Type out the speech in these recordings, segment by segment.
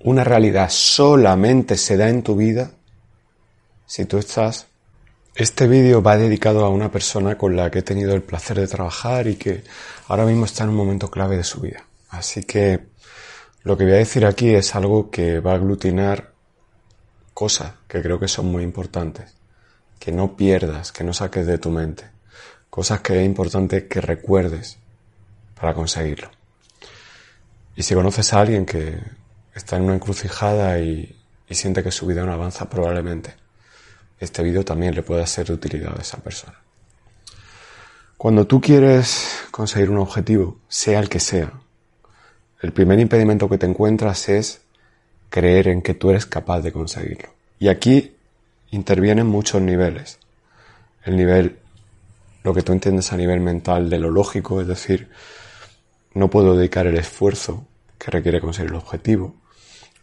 Una realidad solamente se da en tu vida si tú estás... Este vídeo va dedicado a una persona con la que he tenido el placer de trabajar y que ahora mismo está en un momento clave de su vida. Así que lo que voy a decir aquí es algo que va a aglutinar cosas que creo que son muy importantes. Que no pierdas, que no saques de tu mente. Cosas que es importante que recuerdes para conseguirlo. Y si conoces a alguien que está en una encrucijada y, siente que su vida no avanza, probablemente este vídeo también le pueda ser de utilidad a esa persona. Cuando tú quieres conseguir un objetivo, sea el que sea, el primer impedimento que te encuentras es creer en que tú eres capaz de conseguirlo. Y aquí intervienen muchos niveles. El nivel, lo que tú entiendes a nivel mental de lo lógico, es decir, no puedo dedicar el esfuerzo que requiere conseguir el objetivo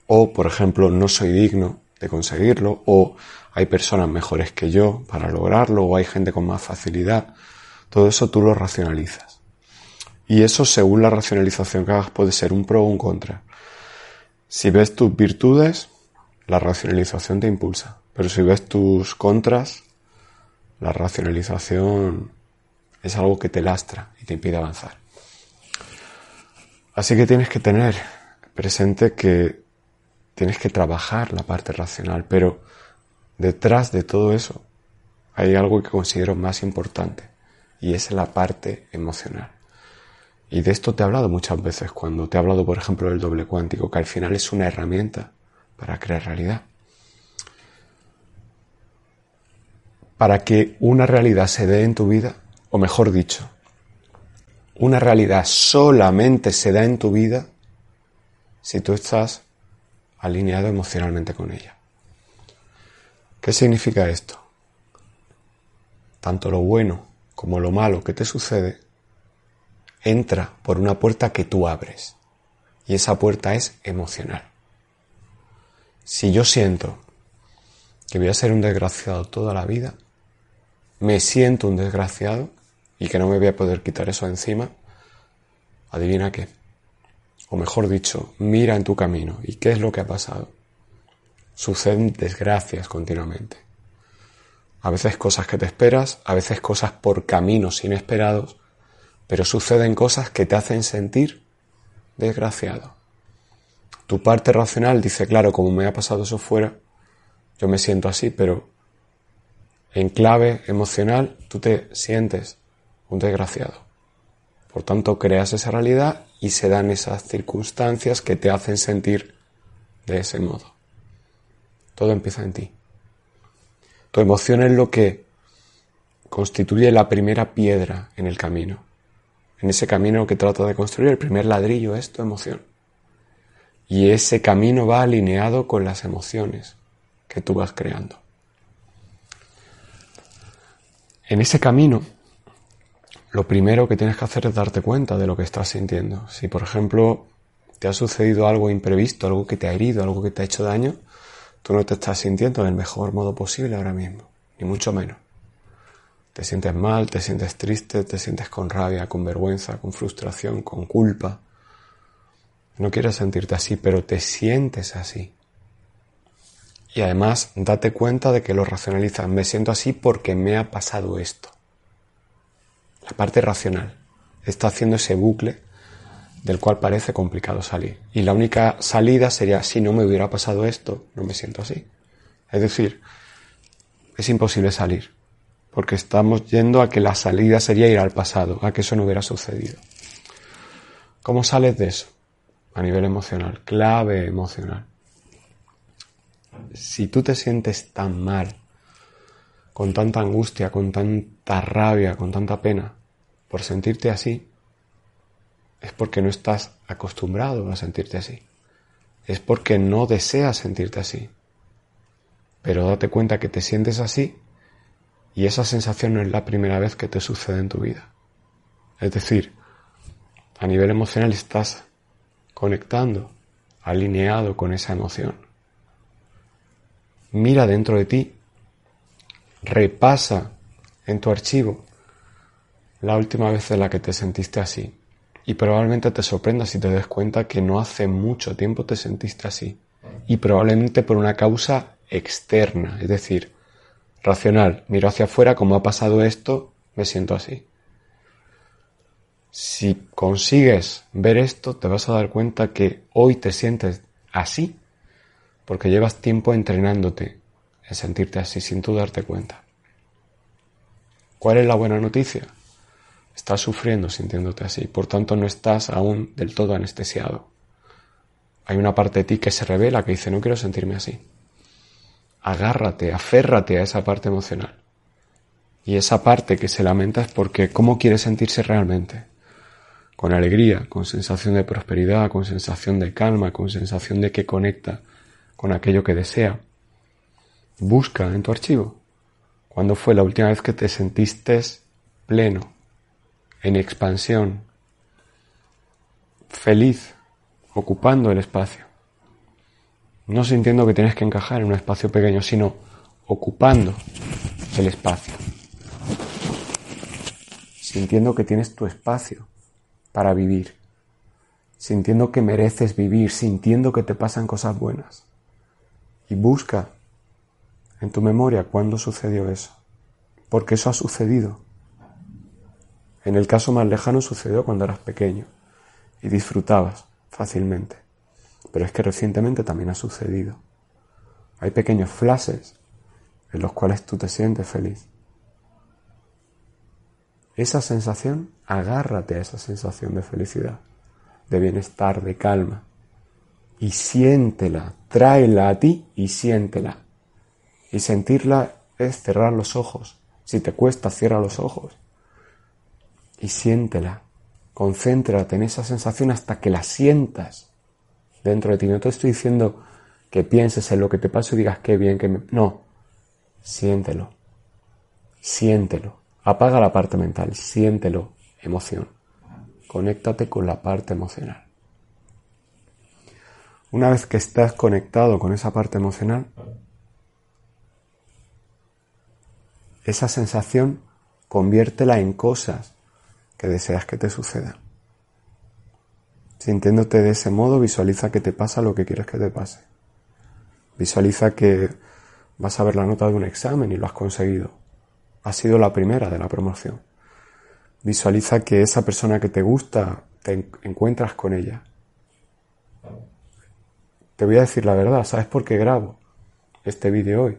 o, por ejemplo, no soy digno de conseguirlo, o hay personas mejores que yo para lograrlo, o hay gente con más facilidad. Todo eso tú lo racionalizas. Y eso, según la racionalización que hagas, puede ser un pro o un contra. Si ves tus virtudes, la racionalización te impulsa. Pero si ves tus contras, la racionalización es algo que te lastra y te impide avanzar. Así que tienes que tener presente que tienes que trabajar la parte racional, pero detrás de todo eso hay algo que considero más importante y es la parte emocional. Y de esto te he hablado muchas veces cuando te he hablado, por ejemplo, del doble cuántico, que al final es una herramienta para crear realidad. Para que una realidad se dé en tu vida, o mejor dicho, una realidad solamente se da en tu vida si tú estás alineado emocionalmente con ella. ¿Qué significa esto? Tanto lo bueno como lo malo que te sucede entra por una puerta que tú abres. Y esa puerta es emocional. Si yo siento que voy a ser un desgraciado toda la vida, me siento un desgraciado y que no me voy a poder quitar eso encima, adivina qué o mejor dicho, mira en tu camino y qué es lo que ha pasado. Suceden desgracias continuamente. A veces cosas que te esperas, a veces cosas por caminos inesperados, pero suceden cosas que te hacen sentir desgraciado. Tu parte racional dice, claro, como me ha pasado eso fuera, yo me siento así, pero en clave emocional tú te sientes un desgraciado. Por tanto, creas esa realidad y se dan esas circunstancias que te hacen sentir de ese modo. Todo empieza en ti. Tu emoción es lo que constituye la primera piedra en el camino. En ese camino que trata de construir, el primer ladrillo es tu emoción. Y ese camino va alineado con las emociones que tú vas creando. En ese camino lo primero que tienes que hacer es darte cuenta de lo que estás sintiendo. Si, por ejemplo, te ha sucedido algo imprevisto, algo que te ha herido, algo que te ha hecho daño, tú no te estás sintiendo del mejor modo posible ahora mismo, ni mucho menos. Te sientes mal, te sientes triste, te sientes con rabia, con vergüenza, con frustración, con culpa. No quieres sentirte así, pero te sientes así. Y además, date cuenta de que lo racionalizas. Me siento así porque me ha pasado esto la parte racional, está haciendo ese bucle del cual parece complicado salir. Y la única salida sería, si no me hubiera pasado esto, no me siento así. Es decir, es imposible salir, porque estamos yendo a que la salida sería ir al pasado, a que eso no hubiera sucedido. ¿Cómo sales de eso? A nivel emocional, clave emocional. Si tú te sientes tan mal, con tanta angustia, con tanta rabia, con tanta pena, por sentirte así, es porque no estás acostumbrado a sentirte así. es porque no deseas sentirte así. Pero date cuenta que te sientes así y esa sensación no es la primera vez que te sucede en tu vida. Es decir, a nivel emocional estás conectando, alineado con esa emoción. Mira dentro de ti, repasa en tu archivo la última vez en la que te sentiste así. Y probablemente te sorprendas si te des cuenta que no hace mucho tiempo te sentiste así. Y probablemente por una causa externa, es decir, racional. Miro hacia afuera, como ha pasado esto, me siento así. Si consigues ver esto, te vas a dar cuenta que hoy te sientes así porque llevas tiempo entrenándote en sentirte así sin tú darte cuenta. ¿Cuál es la buena noticia? Estás sufriendo sintiéndote así, por tanto no estás aún del todo anestesiado. Hay una parte de ti que se revela, que dice, no quiero sentirme así. Agárrate, aférrate a esa parte emocional. Y esa parte que se lamenta es porque ¿cómo quiere sentirse realmente? Con alegría, con sensación de prosperidad, con sensación de calma, con sensación de que conecta con aquello que desea. Busca en tu archivo. ¿Cuándo fue la última vez que te sentiste pleno, en expansión, feliz, ocupando el espacio. No sintiendo que tienes que encajar en un espacio pequeño, sino ocupando el espacio. Sintiendo que tienes tu espacio para vivir. Sintiendo que mereces vivir, sintiendo que te pasan cosas buenas. Y busca en tu memoria cuándo sucedió eso. Porque eso ha sucedido. En el caso más lejano sucedió cuando eras pequeño y disfrutabas fácilmente. Pero es que recientemente también ha sucedido. Hay pequeños flashes en los cuales tú te sientes feliz. Esa sensación, agárrate a esa sensación de felicidad, de bienestar, de calma. Y siéntela, tráela a ti y siéntela. Y sentirla es cerrar los ojos. Si te cuesta, cierra los ojos y siéntela. Concéntrate en esa sensación hasta que la sientas dentro de ti. No te estoy diciendo que pienses en lo que te pasa y digas qué bien que me... No, siéntelo. Siéntelo. Apaga la parte mental, siéntelo, emoción. Conéctate con la parte emocional. Una vez que estás conectado con esa parte emocional, esa sensación conviértela en cosas deseas que te suceda. Sintiéndote de ese modo, visualiza que te pasa lo que quieres que te pase. Visualiza que vas a ver la nota de un examen y lo has conseguido. Ha sido la primera de la promoción. Visualiza que esa persona que te gusta, te encuentras con ella. Te voy a decir la verdad, ¿sabes por qué grabo este vídeo hoy?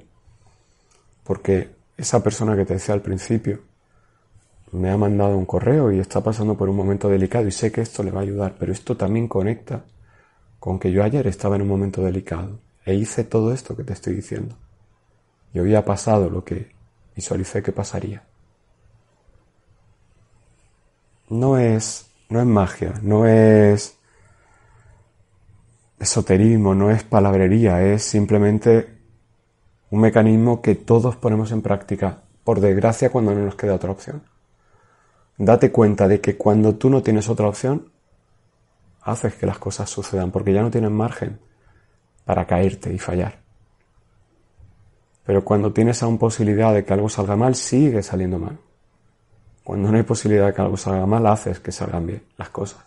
Porque esa persona que te decía al principio, me ha mandado un correo y está pasando por un momento delicado y sé que esto le va a ayudar, pero esto también conecta con que yo ayer estaba en un momento delicado e hice todo esto que te estoy diciendo. Y hoy ha pasado lo que visualicé que pasaría. No es, no es magia, no es esoterismo, no es palabrería, es simplemente un mecanismo que todos ponemos en práctica, por desgracia, cuando no nos queda otra opción date cuenta de que cuando tú no tienes otra opción, haces que las cosas sucedan, porque ya no tienes margen para caerte y fallar. Pero cuando tienes aún posibilidad de que algo salga mal, sigue saliendo mal. Cuando no hay posibilidad de que algo salga mal, haces que salgan bien las cosas.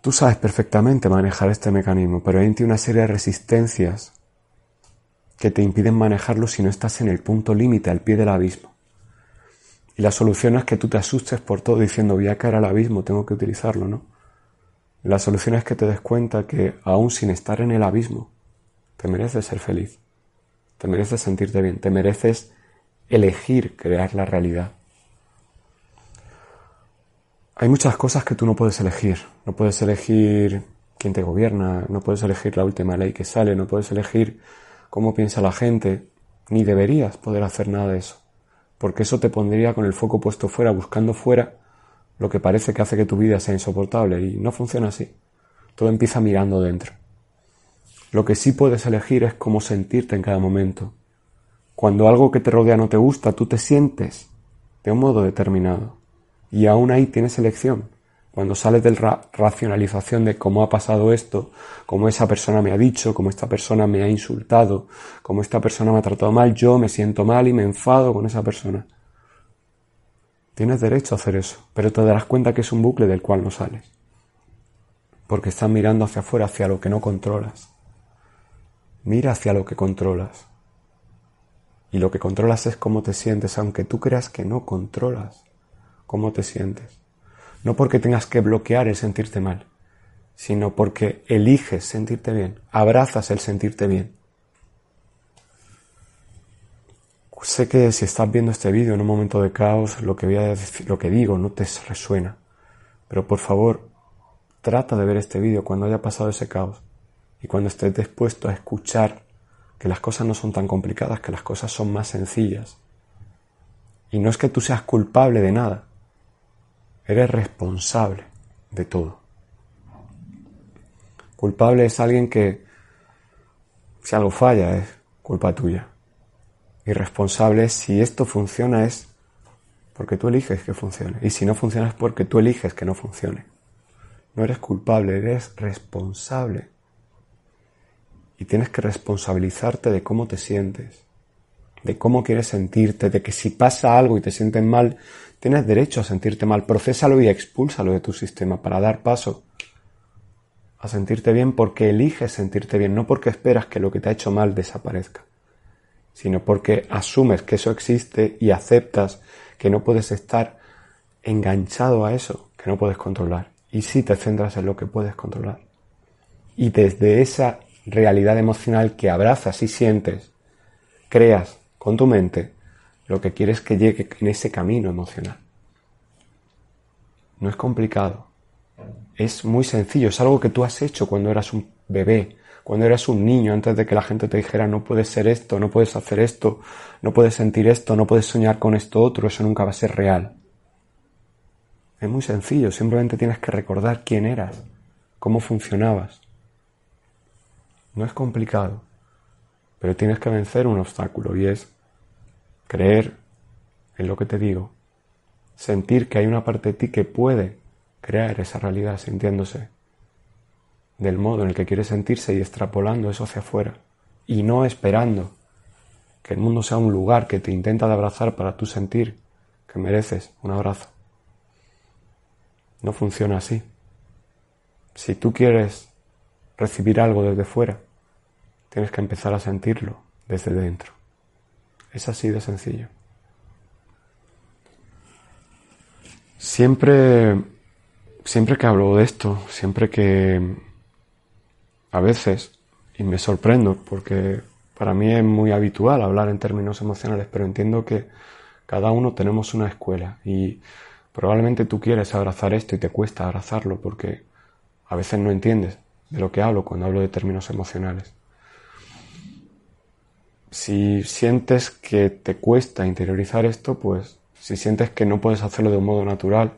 Tú sabes perfectamente manejar este mecanismo, pero hay una serie de resistencias que te impiden manejarlo si no estás en el punto límite, al pie del abismo. Y la solución es que tú te asustes por todo diciendo voy a caer al abismo, tengo que utilizarlo, ¿no? La solución es que te des cuenta que aún sin estar en el abismo, te mereces ser feliz, te mereces sentirte bien, te mereces elegir crear la realidad. Hay muchas cosas que tú no puedes elegir. No puedes elegir quién te gobierna, no puedes elegir la última ley que sale, no puedes elegir cómo piensa la gente, ni deberías poder hacer nada de eso porque eso te pondría con el foco puesto fuera, buscando fuera lo que parece que hace que tu vida sea insoportable y no funciona así. Todo empieza mirando dentro. Lo que sí puedes elegir es cómo sentirte en cada momento. Cuando algo que te rodea no te gusta, tú te sientes de un modo determinado. Y aún ahí tienes elección. Cuando sales de la racionalización de cómo ha pasado esto, cómo esa persona me ha dicho, cómo esta persona me ha insultado, cómo esta persona me ha tratado mal, yo me siento mal y me enfado con esa persona. Tienes derecho a hacer eso, pero te darás cuenta que es un bucle del cual no sales. Porque estás mirando hacia afuera, hacia lo que no controlas. Mira hacia lo que controlas. Y lo que controlas es cómo te sientes, aunque tú creas que no controlas cómo te sientes. No porque tengas que bloquear el sentirte mal, sino porque eliges sentirte bien, abrazas el sentirte bien. Sé que si estás viendo este vídeo en un momento de caos, lo que voy a decir, lo que digo no te resuena. Pero por favor, trata de ver este vídeo cuando haya pasado ese caos y cuando estés dispuesto a escuchar que las cosas no son tan complicadas, que las cosas son más sencillas. Y no es que tú seas culpable de nada, Eres responsable de todo. Culpable es alguien que, si algo falla, es culpa tuya. Y responsable es si esto funciona es porque tú eliges que funcione. Y si no funciona es porque tú eliges que no funcione. No eres culpable, eres responsable. Y tienes que responsabilizarte de cómo te sientes, de cómo quieres sentirte, de que si pasa algo y te sientes mal, Tienes derecho a sentirte mal, procésalo y expúlsalo de tu sistema para dar paso a sentirte bien porque eliges sentirte bien, no porque esperas que lo que te ha hecho mal desaparezca, sino porque asumes que eso existe y aceptas que no puedes estar enganchado a eso que no puedes controlar. Y si te centras en lo que puedes controlar. Y desde esa realidad emocional que abrazas y sientes, creas con tu mente lo que quieres que llegue en ese camino emocional. No es complicado. Es muy sencillo. Es algo que tú has hecho cuando eras un bebé, cuando eras un niño, antes de que la gente te dijera no puedes ser esto, no puedes hacer esto, no puedes sentir esto, no puedes soñar con esto otro, eso nunca va a ser real. Es muy sencillo. Simplemente tienes que recordar quién eras, cómo funcionabas. No es complicado. Pero tienes que vencer un obstáculo y es creer en lo que te digo, sentir que hay una parte de ti que puede crear esa realidad sintiéndose del modo en el que quiere sentirse y extrapolando eso hacia afuera y no esperando que el mundo sea un lugar que te intenta de abrazar para tú sentir que mereces un abrazo. No funciona así. Si tú quieres recibir algo desde fuera, tienes que empezar a sentirlo desde dentro. Es así de sencillo. Siempre, siempre que hablo de esto, siempre que a veces, y me sorprendo porque para mí es muy habitual hablar en términos emocionales, pero entiendo que cada uno tenemos una escuela y probablemente tú quieres abrazar esto y te cuesta abrazarlo porque a veces no entiendes de lo que hablo cuando hablo de términos emocionales si sientes que te cuesta interiorizar esto, pues si sientes que no puedes hacerlo de un modo natural,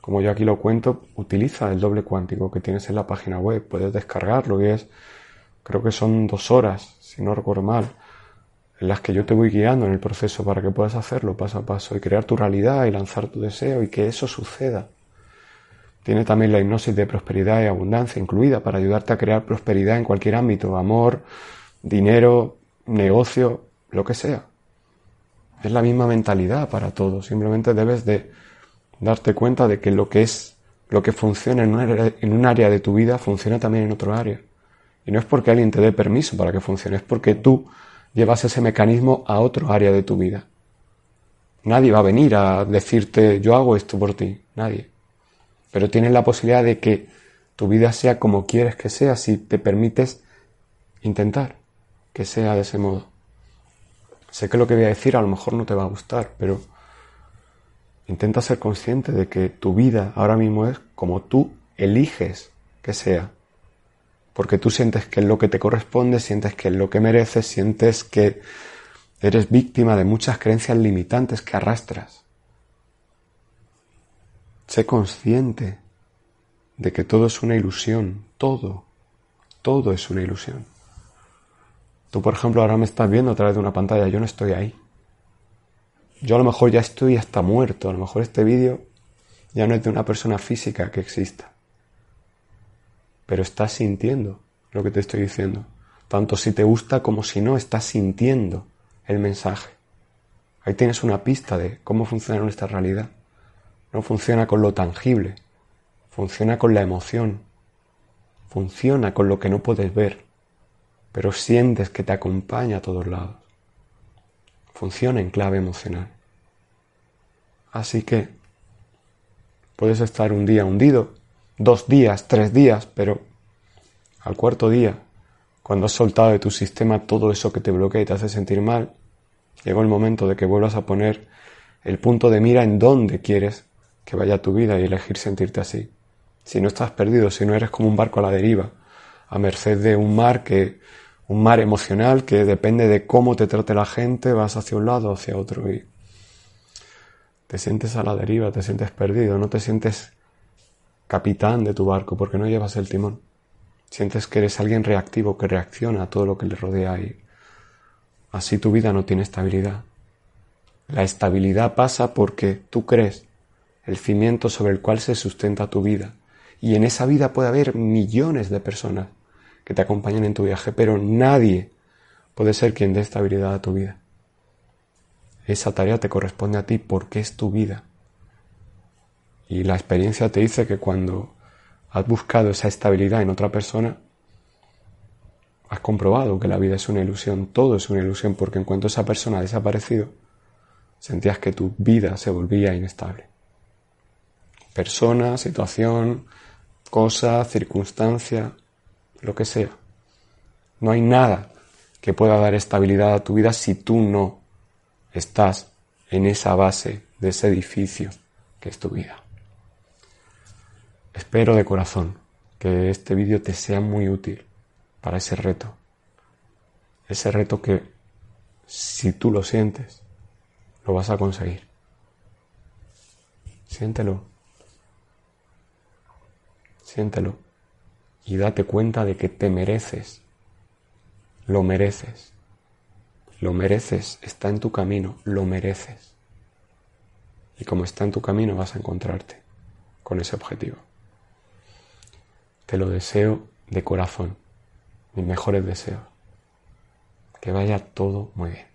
como yo aquí lo cuento, utiliza el doble cuántico que tienes en la página web. Puedes descargarlo y es, creo que son dos horas, si no recuerdo mal, en las que yo te voy guiando en el proceso para que puedas hacerlo paso a paso y crear tu realidad y lanzar tu deseo y que eso suceda. Tiene también la hipnosis de prosperidad y abundancia incluida para ayudarte a crear prosperidad en cualquier ámbito, amor, dinero, negocio, lo que sea. Es la misma mentalidad para todos. Simplemente debes de darte cuenta de que lo que es, lo que funciona en un, área, en un área de tu vida funciona también en otro área. Y no es porque alguien te dé permiso para que funcione, es porque tú llevas ese mecanismo a otro área de tu vida. Nadie va a venir a decirte yo hago esto por ti, nadie. Pero tienes la posibilidad de que tu vida sea como quieres que sea si te permites intentar que sea de ese modo. Sé que lo que voy a decir a lo mejor no te va a gustar, pero intenta ser consciente de que tu vida ahora mismo es como tú eliges que sea. Porque tú sientes que es lo que te corresponde, sientes que es lo que mereces, sientes que eres víctima de muchas creencias limitantes que arrastras. Sé consciente de que todo es una ilusión, todo, todo es una ilusión. Tú, por ejemplo, ahora me estás viendo a través de una pantalla, yo no estoy ahí. Yo a lo mejor ya estoy hasta muerto, a lo mejor este vídeo ya no es de una persona física que exista. Pero estás sintiendo lo que te estoy diciendo. Tanto si te gusta como si no, estás sintiendo el mensaje. Ahí tienes una pista de cómo funciona nuestra realidad. No funciona con lo tangible, funciona con la emoción, funciona con lo que no puedes ver, pero sientes que te acompaña a todos lados. Funciona en clave emocional. Así que puedes estar un día hundido, dos días, tres días, pero al cuarto día, cuando has soltado de tu sistema todo eso que te bloquea y te hace sentir mal, llegó el momento de que vuelvas a poner el punto de mira en dónde quieres que vaya tu vida y elegir sentirte así. Si no estás perdido, si no eres como un barco a la deriva, a merced de un mar que, un mar emocional que depende de cómo te trate la gente, vas hacia un lado o hacia otro y te sientes a la deriva, te sientes perdido, no te sientes capitán de tu barco porque no llevas el timón. Sientes que eres alguien reactivo que reacciona a todo lo que le rodea y así tu vida no tiene estabilidad. La estabilidad pasa porque tú crees el cimiento sobre el cual se sustenta tu vida. Y en esa vida puede haber millones de personas que te acompañen en tu viaje, pero nadie puede ser quien dé estabilidad a tu vida. Esa tarea te corresponde a ti porque es tu vida. Y la experiencia te dice que cuando has buscado esa estabilidad en otra persona, has comprobado que la vida es una ilusión, todo es una ilusión, porque en cuanto esa persona ha desaparecido, sentías que tu vida se volvía inestable persona, situación, cosa, circunstancia, lo que sea. No hay nada que pueda dar estabilidad a tu vida si tú no estás en esa base de ese edificio que es tu vida. Espero de corazón que este vídeo te sea muy útil para ese reto. Ese reto que si tú lo sientes, lo vas a conseguir. Siéntelo. Siéntelo y date cuenta de que te mereces. Lo mereces. Lo mereces, está en tu camino, lo mereces. Y como está en tu camino vas a encontrarte con ese objetivo. Te lo deseo de corazón, mis mejores deseos. Que vaya todo muy bien.